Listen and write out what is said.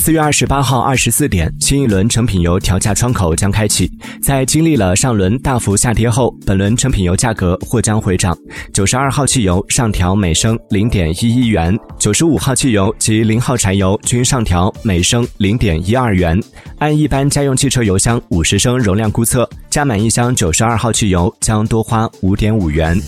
四月二十八号二十四点新一轮成品油调价窗口将开启。在经历了上轮大幅下跌后本轮成品油价格或将回涨。九十二号汽油上调每升零点一一元九十五号汽油及零号柴油均上调每升零点一二元。按一般家用汽车油箱五十升容量估测加满一箱九十二号汽油将多花五点五元。